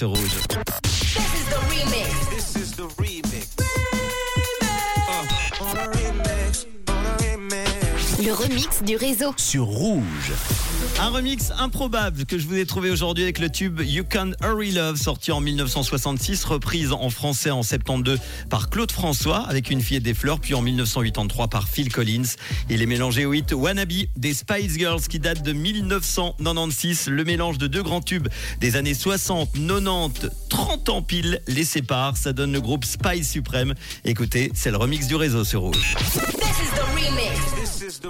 sur Rouge. This is the remix. This is the remix. Le remix du réseau. Sur Rouge. Un remix improbable que je vous ai trouvé aujourd'hui avec le tube You Can Hurry Love sorti en 1966, reprise en français en 72 par Claude François avec Une fille et des fleurs, puis en 1983 par Phil Collins. Il est mélangé au hit Wannabe des Spice Girls qui date de 1996. Le mélange de deux grands tubes des années 60, 90, 30 ans pile les sépare. Ça donne le groupe Spice Suprême. Écoutez, c'est le remix du réseau sur Rouge. This is the remix. This is the